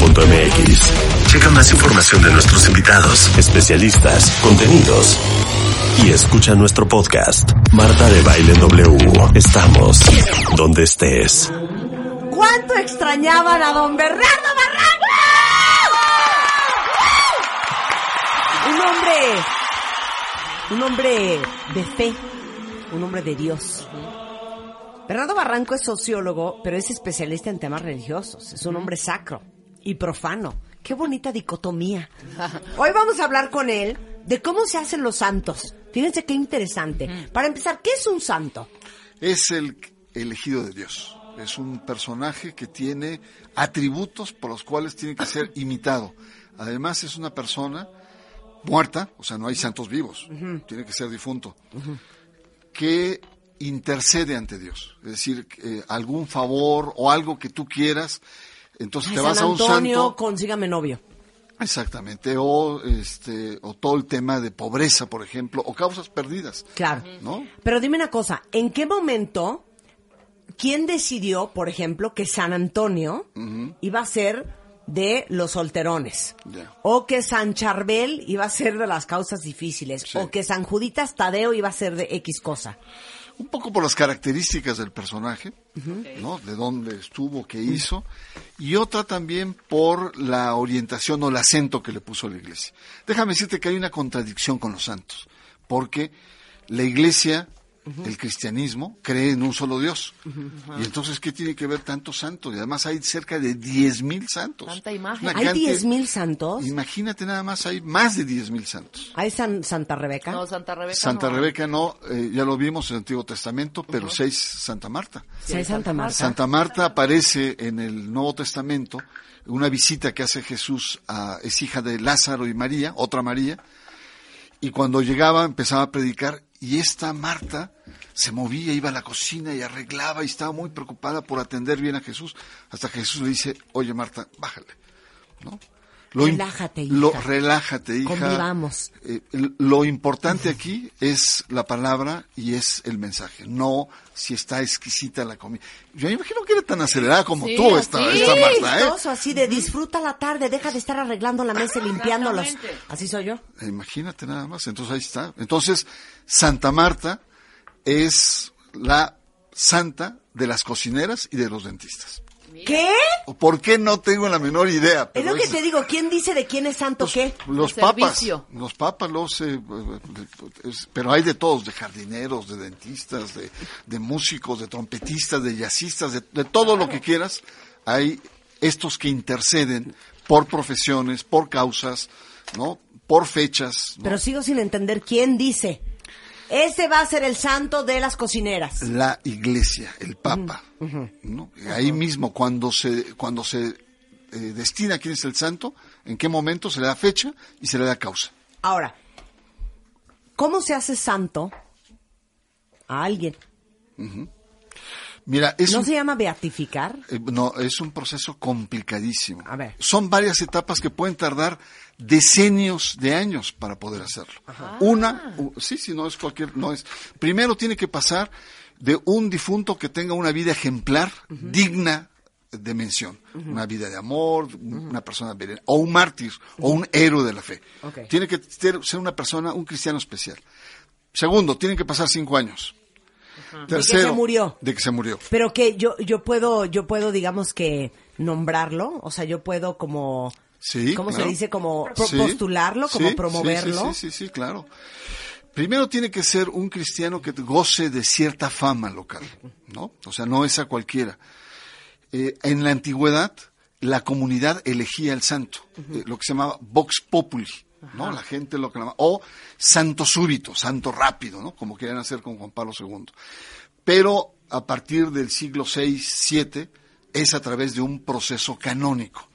martadebaile.com.mx. Checa más información de nuestros invitados, especialistas, contenidos y escucha nuestro podcast. Marta de Baile W. Estamos donde estés. ¿Cuánto extrañaban a don Bernardo Barranco? Un hombre, un hombre de fe, un hombre de Dios. Bernardo Barranco es sociólogo, pero es especialista en temas religiosos. Es un hombre sacro y profano. Qué bonita dicotomía. Hoy vamos a hablar con él de cómo se hacen los santos. Fíjense qué interesante. Para empezar, ¿qué es un santo? Es el elegido de Dios. Es un personaje que tiene atributos por los cuales tiene que ser imitado. Además es una persona muerta, o sea, no hay santos vivos, tiene que ser difunto, que intercede ante Dios. Es decir, eh, algún favor o algo que tú quieras, entonces Ay, te vas San a un Antonio, santo. consígame novio. Exactamente, o este, o todo el tema de pobreza, por ejemplo, o causas perdidas. Claro. ¿No? Pero dime una cosa, ¿en qué momento, quién decidió, por ejemplo, que San Antonio iba a ser de los solterones? O que San Charbel iba a ser de las causas difíciles. Sí. O que San Juditas Tadeo iba a ser de X cosa. Un poco por las características del personaje, ¿no? De dónde estuvo, qué hizo, y otra también por la orientación o el acento que le puso la iglesia. Déjame decirte que hay una contradicción con los santos, porque la iglesia, el cristianismo, cree en un solo Dios. Y entonces, ¿qué tiene que ver tantos santos? Y además hay cerca de 10.000 santos. Tanta imagen. Una ¿Hay cantidad- 10.000 santos? Imagínate nada más, hay más de 10.000 santos. ¿Hay San, Santa Rebeca? No, Santa Rebeca. Santa no. Rebeca no, eh, ya lo vimos en el Antiguo Testamento, pero seis Santa Marta. Hay Santa Marta. Santa Marta aparece en el Nuevo Testamento, una visita que hace Jesús a, es hija de Lázaro y María, otra María, y cuando llegaba empezaba a predicar y esta Marta se movía, iba a la cocina y arreglaba y estaba muy preocupada por atender bien a Jesús, hasta que Jesús le dice, oye Marta, bájale, ¿no? Im- Relájate, Lo, hija. relájate, hija. Convivamos. Eh, lo importante aquí es la palabra y es el mensaje, no si está exquisita la comida. Yo me imagino que era tan acelerada como Sí, tú, así. esta, Sí, esta Marta, ¿eh? Así de disfruta la tarde, deja de estar arreglando la mesa y limpiándolos. Exactamente. Así soy yo. Eh, Imagínate nada más, entonces ahí está. Entonces, Santa Marta es la santa de las cocineras y de los dentistas. ¿Qué? ¿O ¿Por qué no tengo la menor idea? Es pero lo que es- te digo, ¿quién dice de quién es santo qué? Los papas, servicio. los papas, los, eh, es- pero hay de todos, de jardineros, de dentistas, de, de músicos, de trompetistas, de jazzistas, de, de todo lo que quieras. Hay estos que interceden por profesiones, por causas, ¿no? Por fechas. ¿no? Pero sigo sin entender quién dice. Ese va a ser el santo de las cocineras. la iglesia, el papa, ¿no? Ahí mismo cuando se cuando se eh, destina quién es el santo, en qué momento se le da fecha y se le da causa. Ahora, ¿cómo se hace santo a alguien? Mira, es ¿No un- se llama beatificar? Eh, No, es un proceso complicadísimo. A ver. Son varias etapas que pueden tardar decenios de años para poder hacerlo. Una, sí, sí, no es cualquier, no es. Primero tiene que pasar de un difunto que tenga una vida ejemplar, digna de mención. Una vida de amor, una persona o un mártir, o un héroe de la fe. Tiene que ser una persona, un cristiano especial. Segundo, tienen que pasar cinco años. Tercero, se murió. De que se murió. Pero que yo yo puedo yo puedo digamos que nombrarlo, o sea, yo puedo como Sí, ¿cómo claro. se dice? Como Sí, postularlo, como sí, promoverlo. Sí, sí, sí, sí, claro. Primero tiene que ser un cristiano que goce de cierta fama local, ¿no? O sea, no es a cualquiera. Eh, en la antigüedad, la comunidad elegía al santo, eh, lo que se llamaba vox populi, ¿no? La gente lo clamaba, o santo súbito, santo rápido, ¿no? Como querían hacer con Juan Pablo II. Pero a partir del siglo VI, VII, es a través de un proceso canónico,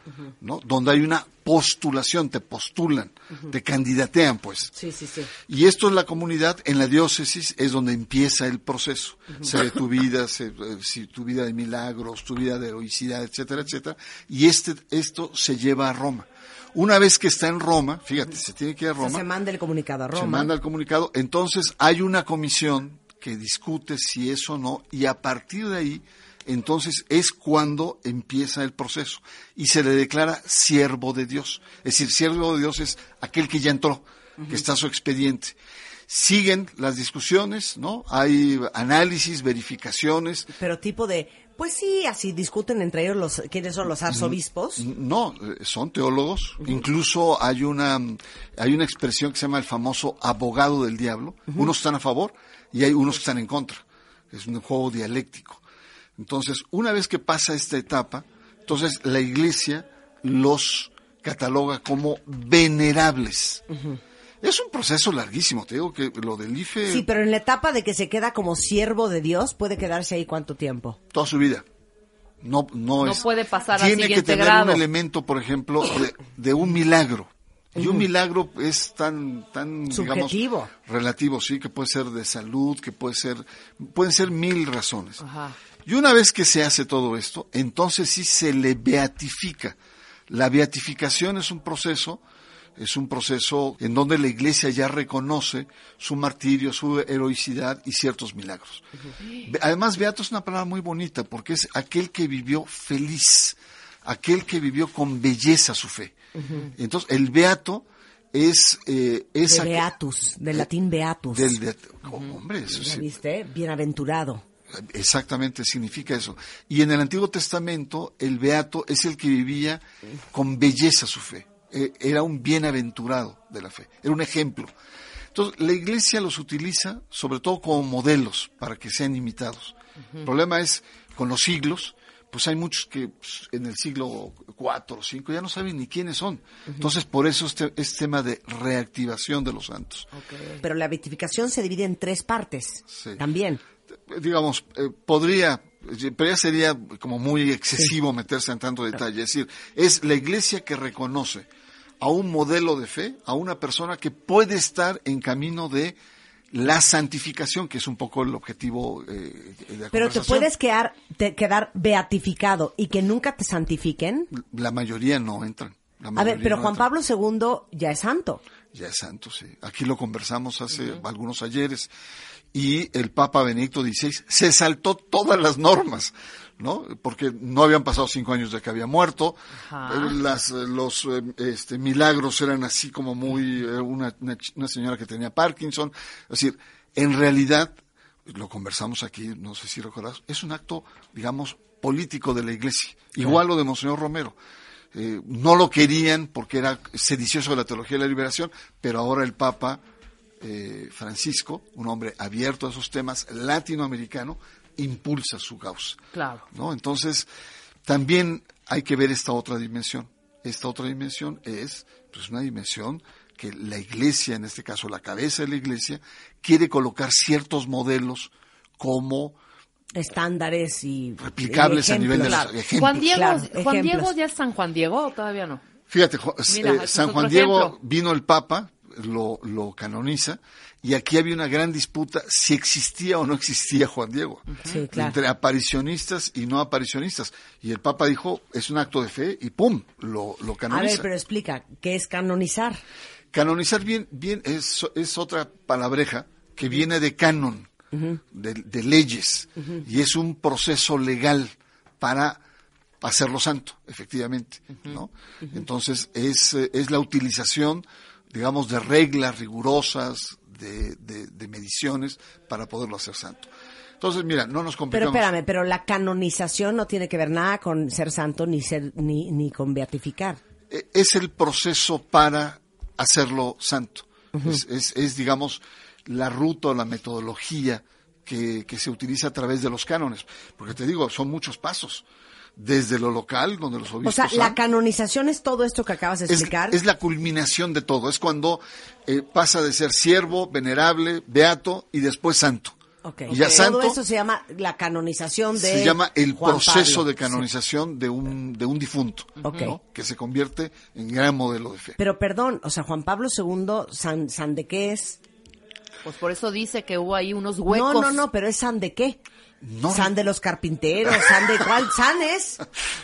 ¿no? Donde hay una postulación, te postulan, te candidatean, pues. Sí, sí, sí. Y esto en la comunidad, en la diócesis, es donde empieza el proceso. Se ve tu vida, se, eh, si tu vida de milagros, tu vida de heroicidad, etcétera, etcétera. Y este, esto se lleva a Roma. Una vez que está en Roma, fíjate, se tiene que ir a O sea, Roma. se manda el comunicado a Se Roma. manda el comunicado. Entonces hay una comisión que discute si es o no y a partir de ahí entonces es cuando empieza el proceso y se le declara siervo de Dios. Es decir, siervo de Dios es aquel que ya entró, que está su expediente. Siguen las discusiones, ¿no? Hay análisis, verificaciones. Pero tipo de, pues sí, así discuten entre ellos los quiénes son los arzobispos. No, son teólogos. Incluso hay una hay una expresión que se llama el famoso abogado del diablo. Unos están a favor y hay unos que están en contra. Es un juego dialéctico. Entonces, una vez que pasa esta etapa, entonces la Iglesia los cataloga como venerables. Es un proceso larguísimo, te digo que lo del IFE... Sí, pero en la etapa de que se queda como siervo de Dios, ¿puede quedarse ahí cuánto tiempo? Toda su vida. No, no, No es- puede pasar al Tiene que tener grado. un elemento, por ejemplo, de, de un milagro. Y un milagro es tan, tan, Subjetivo. digamos, relativo, sí, que puede ser de salud, que puede ser, pueden ser mil razones. Ajá. Y una vez que se hace todo esto, entonces sí se le beatifica. La beatificación es un proceso, es un proceso en donde la iglesia ya reconoce su martirio, su heroicidad y ciertos milagros. Además, beato es una palabra muy bonita porque es aquel que vivió feliz, aquel que vivió con belleza su fe. Entonces, el beato es, eh, es De aquel- beatus, del latín beatus. del oh, hombre, eso ¿Ya sí. viste? Bienaventurado. Exactamente, significa eso. Y en el Antiguo Testamento, el beato es el que vivía con belleza su fe. Eh, Era un bienaventurado de la fe, era un ejemplo. Entonces, la iglesia los utiliza sobre todo como modelos para que sean imitados. El problema es, con los siglos, pues hay muchos que pues, en el siglo IV o V ya no saben ni quiénes son. Entonces, por eso este es tema de reactivación de los santos. Pero la beatificación se divide en tres partes. Sí. También. Digamos, eh, podría, pero ya sería como muy excesivo meterse en tanto detalle. Es decir, es la iglesia que reconoce a un modelo de fe, a una persona que puede estar en camino de la santificación, que es un poco el objetivo eh, de la Pero te puedes quedar, te- quedar beatificado y que nunca te santifiquen. La mayoría no entran. A ver, pero no Juan entran. Pablo II ya es santo. Ya es santo, sí. Aquí lo conversamos hace algunos ayeres. Y el Papa Benedicto XVI se saltó todas las normas, ¿no? Porque no habían pasado cinco años de que había muerto. Ajá. Eh, Las, eh, los eh, este, milagros eran así como muy, eh, una, una señora que tenía Parkinson. Es decir, en realidad, lo conversamos aquí, no sé si recordás, es un acto, digamos, político de la iglesia. Igual lo de Monseñor Romero. Eh, no lo querían porque era sedicioso de la teología de la liberación, pero ahora el Papa eh, Francisco, un hombre abierto a esos temas, latinoamericano, impulsa su causa. Claro. ¿no? Entonces, también hay que ver esta otra dimensión. Esta otra dimensión es pues, una dimensión que la iglesia, en este caso la cabeza de la iglesia, quiere colocar ciertos modelos como Estándares y. Replicables y a nivel de ejemplos. los ejemplos. Juan Diego, Claro, Juan ejemplos. Diego ya es San Juan Diego o todavía no. Fíjate, Mira, eh, San Juan Diego ejemplo. vino el Papa, lo, lo canoniza, y aquí había una gran disputa si existía o no existía Juan Diego. Sí, claro. Entre aparicionistas y no aparicionistas. Y el Papa dijo, es un acto de fe, y ¡pum! Lo, lo A canoniza. ver, pero explica, ¿qué es canonizar? Canonizar bien, bien es, es otra palabreja que viene de canon, de, de leyes, y es un proceso legal para hacerlo santo, efectivamente, ¿no? Entonces es, eh, es la utilización, digamos, de reglas rigurosas, de, de, de mediciones para poderlo hacer santo. Entonces, mira, no nos Pero complicamos. espérame, pero la canonización no tiene que ver nada con ser santo ni ser ni, ni con beatificar. Eh, es el proceso para hacerlo santo. es, es, es, digamos, la ruta o la metodología que, que se utiliza a través de los cánones. Porque te digo, son muchos pasos. Desde lo local, donde los O obispos sea, la canonización es todo esto que acabas de explicar. es la culminación de todo. Es cuando eh, pasa de ser siervo, venerable, beato y después santo. Ok. Y ya Todo santo eso se llama la canonización de se llama el Juan proceso Pablo. de canonización de un de un difunto, Ok. ¿no? que se convierte en gran modelo de fe. Pero perdón, o sea, Juan Pablo II, ¿san, san de qué es? Pues por eso dice que hubo ahí unos huecos. No, no, no, pero es san de qué? No, san de los carpinteros, san de cuál, san es.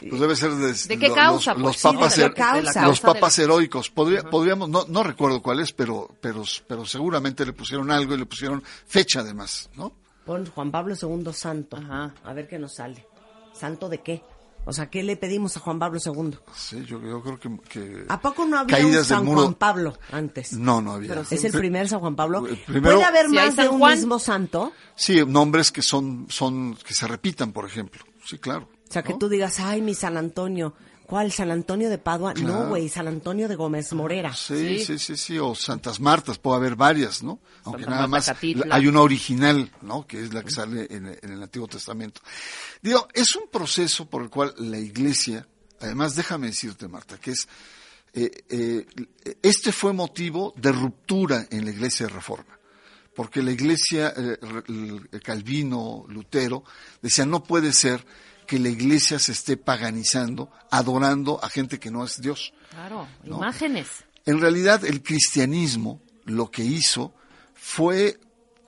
Pues debe ser de, ¿De qué causa, Los, pues? los Sí, de papas, causa. los papas heroicos. Podría, podríamos, no, no recuerdo cuál es, pero, pero, pero seguramente le pusieron algo y le pusieron fecha además, ¿no? Pon Juan Pablo II santo. Ajá. A ver qué nos sale. ¿Santo de qué? O sea, ¿qué le pedimos a Juan Pablo II? Sí, yo, yo creo que, que ¿A poco no había un San muro- Juan Pablo antes? No, no había. ¿Es el primer San Juan Pablo? Eh, primero- ¿Puede haber Si más de San un Juan- mismo santo? Sí, nombres que son, son, que se repitan, por ejemplo. Sí, claro. O sea, que tú digas, ay, mi San Antonio. ¿Cuál? ¿San Antonio de Padua? No, güey, San Antonio de Gómez Morera. Sí, Sí. sí, sí, sí, o Santas Martas, puede haber varias, ¿no? Aunque Santa nada Marta más Catitla. hay una original, ¿no? Que es la que sale en, en el Antiguo Testamento. Digo, es un proceso por el cual la Iglesia, además déjame decirte, Marta, que es, eh, eh, este fue motivo de ruptura en la Iglesia de Reforma. Porque la Iglesia, eh, Calvino, Lutero, decían, no puede ser que la Iglesia se esté paganizando, adorando a gente que no es Dios. Claro, ¿no? imágenes. En realidad, el cristianismo lo que hizo fue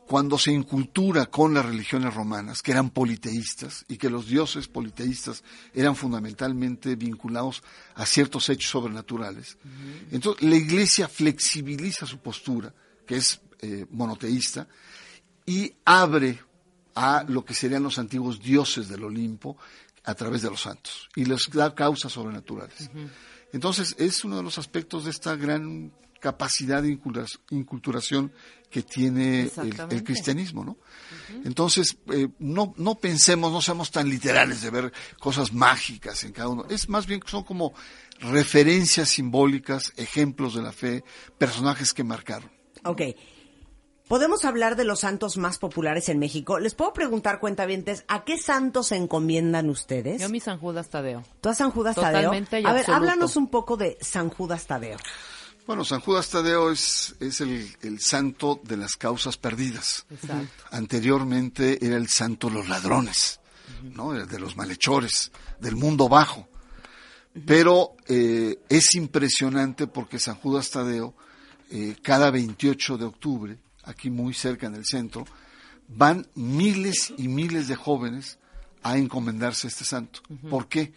cuando se incultura con las religiones romanas, que eran politeístas, y que los dioses politeístas eran fundamentalmente vinculados a ciertos hechos sobrenaturales. Entonces, la iglesia flexibiliza su postura, que es eh, monoteísta, y abre a lo que serían los antiguos dioses del Olimpo a través de los santos y les da causas sobrenaturales. Entonces es uno de los aspectos de esta gran capacidad de incultura- inculturación que tiene el, cristianismo, ¿no? Entonces eh, no no pensemos, no seamos tan literales de ver cosas mágicas en cada uno. Es más bien son como referencias simbólicas, ejemplos de la fe, personajes que marcaron. Ok. Podemos hablar de los santos más populares en México. Les puedo preguntar, cuentavientes, ¿a qué santos se encomiendan ustedes? Yo mi San Judas Tadeo. ¿Tú a San Judas Tadeo? Totalmente y a ver, absoluto. háblanos un poco de San Judas Tadeo. Bueno, San Judas Tadeo es, es el, el santo de las causas perdidas. Exacto. Anteriormente era el santo de los ladrones, ¿no? El de los malhechores, del mundo bajo. Pero eh, es impresionante porque San Judas Tadeo, eh, cada 28 de octubre, aquí muy cerca en el centro, van miles y miles de jóvenes a encomendarse a este santo. ¿Por qué?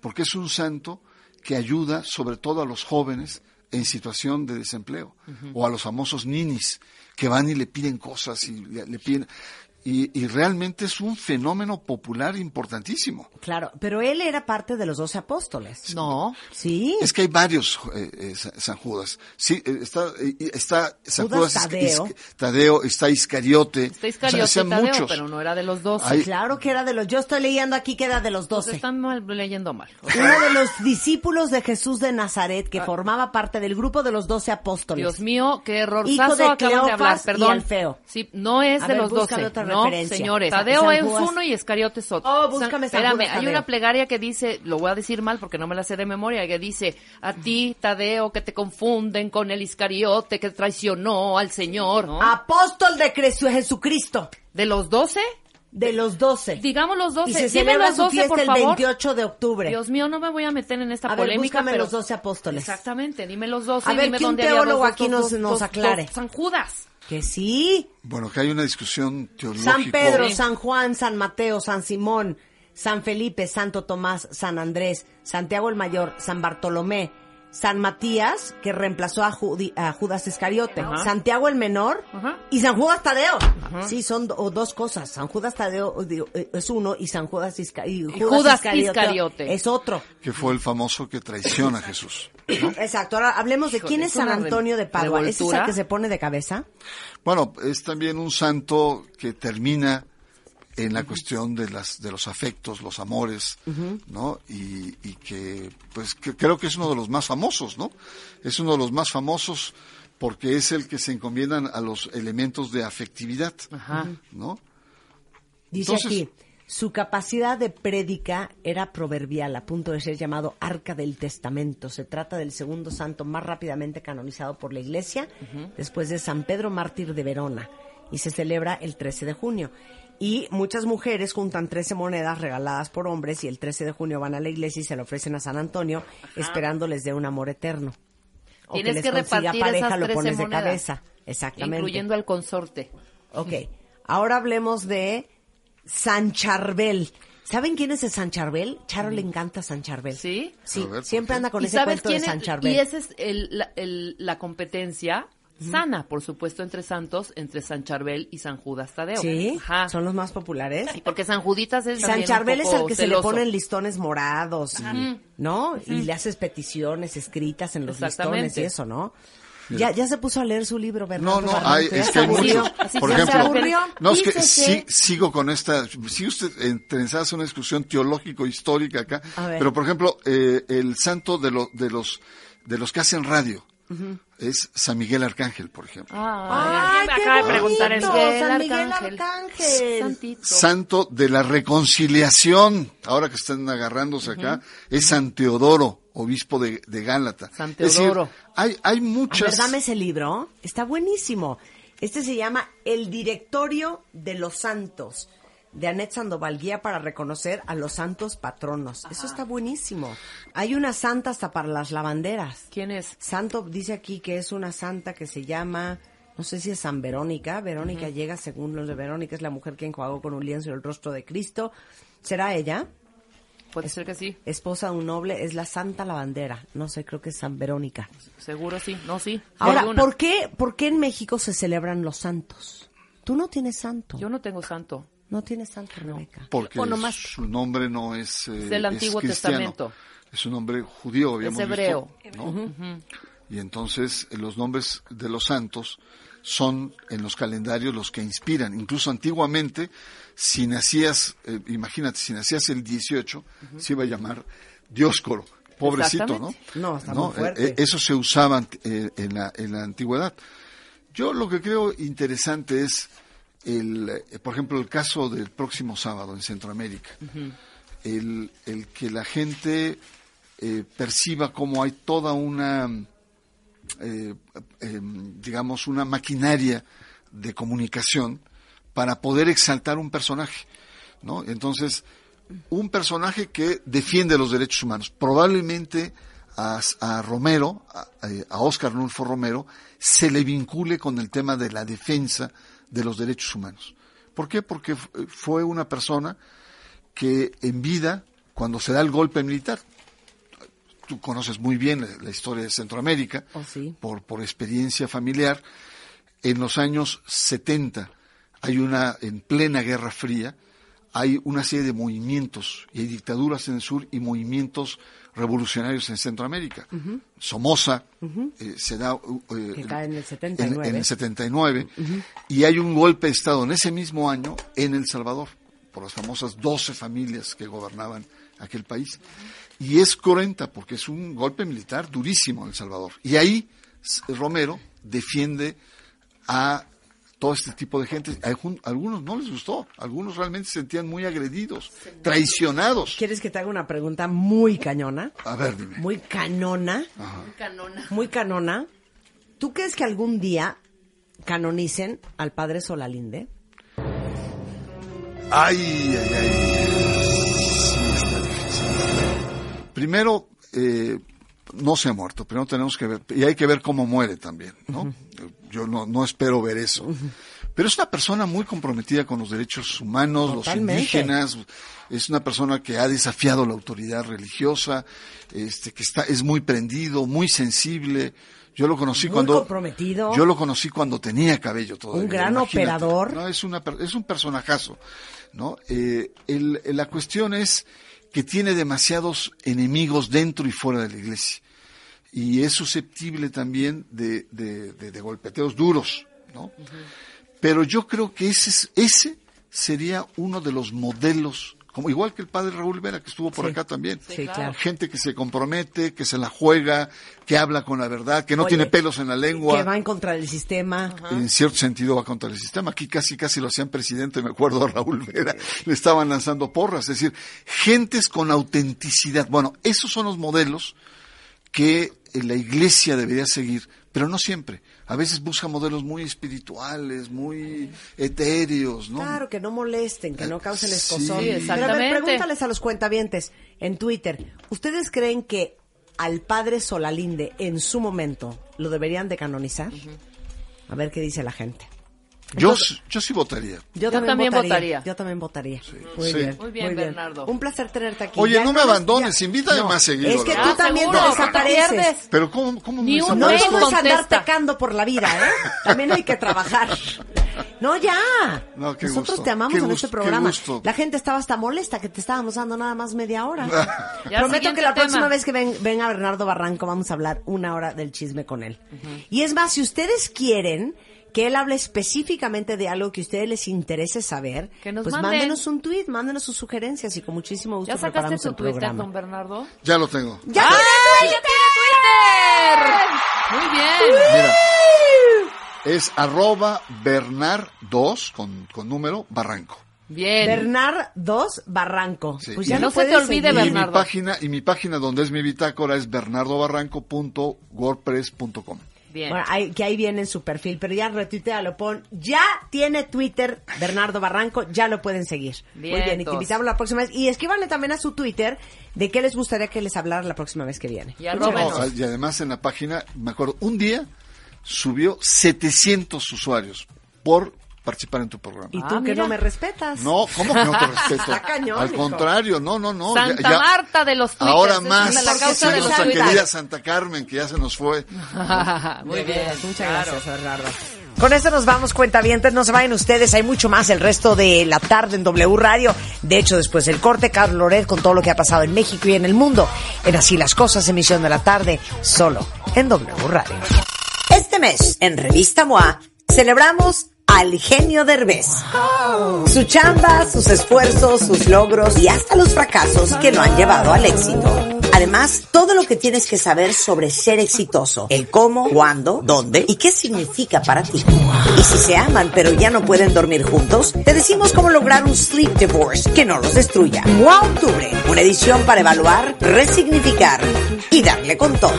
Porque es un santo que ayuda sobre todo a los jóvenes en situación de desempleo o a los famosos ninis que van y le piden cosas y le, le piden y, y realmente es un fenómeno popular importantísimo. Claro, pero él era parte de los doce apóstoles. No. ¿Sí? Es que hay varios eh, eh, Sa- San Judas. Sí, eh, está, está San Judas Judas, Is- Tadeo. Is- Tadeo, está Iscariote. Está O Iscariote sea, sean Tadeo, muchos. pero no era de los doce. Hay- Claro que era de los... Yo estoy leyendo aquí que era de los Pues doce. están mal- leyendo mal. O sea, Uno de los discípulos de Jesús de Nazaret que formaba parte del grupo de los doce apóstoles. Dios mío, qué error. Hijo de Cleofas hablar, y perdón. Alfeo. Sí, no es A de ver, los doce. No, referencia. señores. Tadeo es uno y Escariote es otro. Oh, búscame San Espérame, hay una plegaria que dice, lo voy a decir mal porque no me la sé de memoria, que dice, a ti, Tadeo, que te confunden con el Iscariote que traicionó al Señor. ¿no? Apóstol de Jesucristo. ¿De los doce? De los doce. Digamos los doce. Y se Dime celebra los su doce, fiesta el favor. 28 de octubre. Dios mío, no me voy a meter en esta A ver, polémica, búscame pero... los 12 apóstoles. Exactamente, dime los doce A y ver, dime que un dónde había teólogo dos, aquí dos, nos- dos, nos aclare. San Judas. Que sí. Bueno, que hay una discusión teológica. San Pedro. San Juan, San Mateo, San Simón, San Felipe, Santo Tomás, San Andrés, Santiago el Mayor, San Bartolomé, San Matías, que reemplazó a, Judi- a Judas Iscariote, Ajá. Santiago el Menor Ajá. y San Judas Tadeo. Sí, son do- dos cosas. San Judas Tadeo digo, eh, es uno y San Judas, Isca- y Judas Iscariote. es otro. Que fue el famoso que traiciona a Jesús. ¿no? Exacto. Ahora hablemos de Híjole, quién es San Antonio de Padua. ¿Ese es el que se pone de cabeza? Bueno, es también un santo que termina en la cuestión de las de los afectos, los amores, ¿no? Y, y que pues que creo que es uno de los más famosos, ¿no? Es uno de los más famosos porque es el que se encomiendan a los elementos de afectividad. ¿no? Dice Entonces- aquí, su capacidad de prédica era proverbial, a punto de ser llamado Arca del Testamento. Se trata del segundo santo más rápidamente canonizado por la Iglesia, después de San Pedro Mártir de Verona, y se celebra el 13 de junio. Y muchas mujeres juntan 13 monedas regaladas por hombres y el 13 de junio van a la iglesia y se le ofrecen a San Antonio, esperándoles de un amor eterno. O Tienes les que repartir pareja, esas lo 13 pones de monedas. cabeza. Exactamente. Incluyendo al consorte. Ok, ahora hablemos de San Charbel. ¿Saben quién es el San Charbel? Charo le encanta San Charbel. ¿Sí? Sí, A ver, ¿por siempre anda con ¿Y ese cuento de San? Charbel. Y esa es el- la, el- la competencia sana, por supuesto, entre santos, entre San Charbel y San Judas Tadeo. Sí, Ajá. son los más populares. Porque San Juditas es San un Charbel es al que se le celoso. ponen listones morados, y- ¿no? Y le haces peticiones escritas en los listones y eso, ¿no? Ya, ya se puso a leer su libro, Bernardo. No, no, hay, es que hay aburrió. mucho. Así Por ejemplo, no, es que sí, sigo con esta, sigue usted interesada en una discusión teológico-histórica acá, pero por ejemplo, eh, el santo de, lo- de los de los que hacen radio es San Miguel Arcángel, por ejemplo. Ah, Ay, me qué acaba de preguntar Miguel San Miguel Arcángel. Arcángel. Santito. Santo de la reconciliación, ahora que están agarrándose acá, es San Teodoro, obispo de, de Gálata. San Es decir, Teodoro. hay, hay A muchas... ver, dame ese libro. Está buenísimo. Este se llama El Directorio de los Santos, de Anet Sandoval, guía para reconocer a los santos patronos. Eso está buenísimo. Hay una santa hasta para las lavanderas. ¿Quién es? Santo dice aquí que es una santa que se llama, no sé si es San Verónica. Verónica llega, según los de Verónica, es la mujer que enjuagó con un lienzo el rostro de Cristo. ¿Será ella? Puede ser que sí. Esposa de un noble, es la Santa Lavandera. No sé, creo que es San Verónica. Seguro sí. No, sí. Ahora. ¿por qué, ¿por qué en México se celebran los santos? Tú no tienes santo. Yo no tengo santo. No tienes santo, Rebeca. Porque O nomás- su nombre no es, eh, del Antiguo. Testamento. Es un nombre judío, habíamos Es hebreo. visto, ¿no? Y entonces eh, los nombres de los santos son en los calendarios los que inspiran. Incluso antiguamente, si nacías, eh, imagínate, si nacías el 18, se iba a llamar Dioscoro. Pobrecito, ¿no? No, está muy Eh, fuerte. eh, eso se usaba eh, en, la, en la antigüedad. Yo lo que creo interesante es, el, eh, por ejemplo, el caso del próximo sábado en Centroamérica. el, el que la gente eh, perciba cómo hay toda una, eh, eh, digamos, una maquinaria de comunicación para poder exaltar un personaje, ¿no? Entonces, un personaje que defiende los derechos humanos. Probablemente a, a Romero, a, a Oscar Nulfo Romero, se le vincule con el tema de la defensa de los derechos humanos. ¿Por qué? Porque f- fue una persona que en vida, cuando se da el golpe militar, tú conoces muy bien la, la historia de Centroamérica, Oh, sí. por, por experiencia familiar, en los años 70 hay una, en plena Guerra Fría, hay una serie de movimientos, y hay dictaduras en el sur y movimientos revolucionarios en Centroamérica. Somoza eh, se da eh, Que cae en el 79. en el 79, y hay un golpe de Estado en ese mismo año en El Salvador, por las famosas 12 familias que gobernaban aquel país. Y es cruenta porque es un golpe militar durísimo en El Salvador. Y ahí Romero defiende a todo este tipo de gente. Algunos no les gustó, algunos realmente se sentían muy agredidos, traicionados. ¿Quieres que te haga una pregunta muy cañona? A ver, dime. Muy canona. Canona. Muy canona. ¿Tú crees que algún día canonicen al padre Solalinde? Ay, ay, ay. Sí, está difícil. Primero, eh, no se ha muerto, primero tenemos que ver, y hay que ver cómo muere también, ¿no? Yo no, no espero ver eso. Pero es una persona muy comprometida con los derechos humanos, Totalmente. los indígenas, es una persona que ha desafiado la autoridad religiosa, este, que está, es muy prendido, muy sensible. Yo lo conocí Muy cuando comprometido. Yo lo conocí cuando tenía cabello todavía. Un gran imagínate. operador. No, es una es un personajazo, ¿no? Eh, el- la cuestión es que tiene demasiados enemigos dentro y fuera de la iglesia y es susceptible también de, de- de- de golpeteos duros, ¿no? Pero yo creo que ese es- ese sería uno de los modelos, como igual que el padre Raúl Vera que estuvo por Sí. acá también. Sí, claro. Gente que se compromete, que se la juega, que habla con la verdad, que no Oye, tiene pelos en la lengua Que va en contra del sistema. en cierto sentido va contra el sistema. Aquí casi casi lo hacían presidente, me acuerdo a Raúl Vera, le estaban lanzando porras, es decir, gentes con autenticidad. Bueno, esos son los modelos que eh, la iglesia debería seguir, pero no siempre. A veces busca modelos muy espirituales, muy etéreos, ¿no? Claro, que no molesten, que no causen Sí, escozón. Sí, Pero a ver, exactamente. pregúntales a los cuentavientes en Twitter. ¿Ustedes creen que al padre Solalinde en su momento lo deberían de canonizar? A ver qué dice la gente. Yo, yo sí votaría. Yo, Yo también votaría. Yo también votaría. Muy Sí. bien. Muy bien, Bernardo. Un placer tenerte aquí. Oye, Ya no me abandones, ya- invítame No, más seguido, Es que tú verdad. también te desapareces. Pero ¿cómo, cómo Ni me No desaparezco? todos andar pecando por la vida, ¿eh? También hay que trabajar. No, ya. No, qué Nosotros gusto, te amamos qué en gusto, este qué programa. gusto. La gente estaba hasta molesta que te estábamos dando nada más media hora. Ya, Prometo que la tema. próxima vez que ven- venga Bernardo Barranco vamos a hablar una hora del chisme con él. Y es más, si ustedes quieren que él hable específicamente de algo que a ustedes les interese saber, Que nos pues manden. mándenos un tweet, mándenos sus sugerencias y con muchísimo gusto ¿Ya sacaste tu Twitter, programa. don Bernardo? Ya lo tengo. ¡Ya ¡Ah, tiene ya tiene Twitter! Muy bien. Mira, es arroba Bernard2 con, con número Barranco. Bien. Bernard 2 Barranco. Sí. Pues Y ya no se te olvide, Y seguir. mi Bernardo. página, y mi página donde es mi bitácora es bernardobarranco.wordpress.com. Bien. Bueno, ahí, que ahí viene en su perfil, pero ya retuitea, pon. Ya tiene Twitter Bernardo Barranco, ya lo pueden seguir. Muy bien, y te invitamos la próxima vez. Y escríbanle también a su Twitter de qué les gustaría que les hablara la próxima vez que viene. Y No, y además en la página, me acuerdo, un día subió 700 usuarios por participar en tu programa. Y Ah, tú que mira. no me respetas. No, ¿cómo que no te respeto? Está cañón, Al hijo. contrario, no, no, no. Santa ya- Marta de los twitters. Ahora más, la causa de nuestra querida Santa Carmen, que ya se nos fue. Muy bien. Muchas claro. gracias, Bernardo. Con esto nos vamos, cuentavientes. No se vayan ustedes. Hay mucho más el resto de la tarde en W Radio. De hecho, después del corte, Carlos Loret con todo lo que ha pasado en México y en el mundo. En Así las Cosas, emisión de la tarde, solo en W Radio. Este mes, en Revista MOA, celebramos al genio Derbez. Su chamba, sus esfuerzos, sus logros y hasta los fracasos que lo han llevado al éxito. Además, todo lo que tienes que saber sobre ser exitoso, el cómo, cuándo, dónde y qué significa para ti. Y si se aman pero ya no pueden dormir juntos, te decimos cómo lograr un sleep divorce que no los destruya. MOA Octubre, una edición para evaluar, resignificar y darle con todo.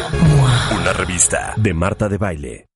Una revista de Marta de Baile.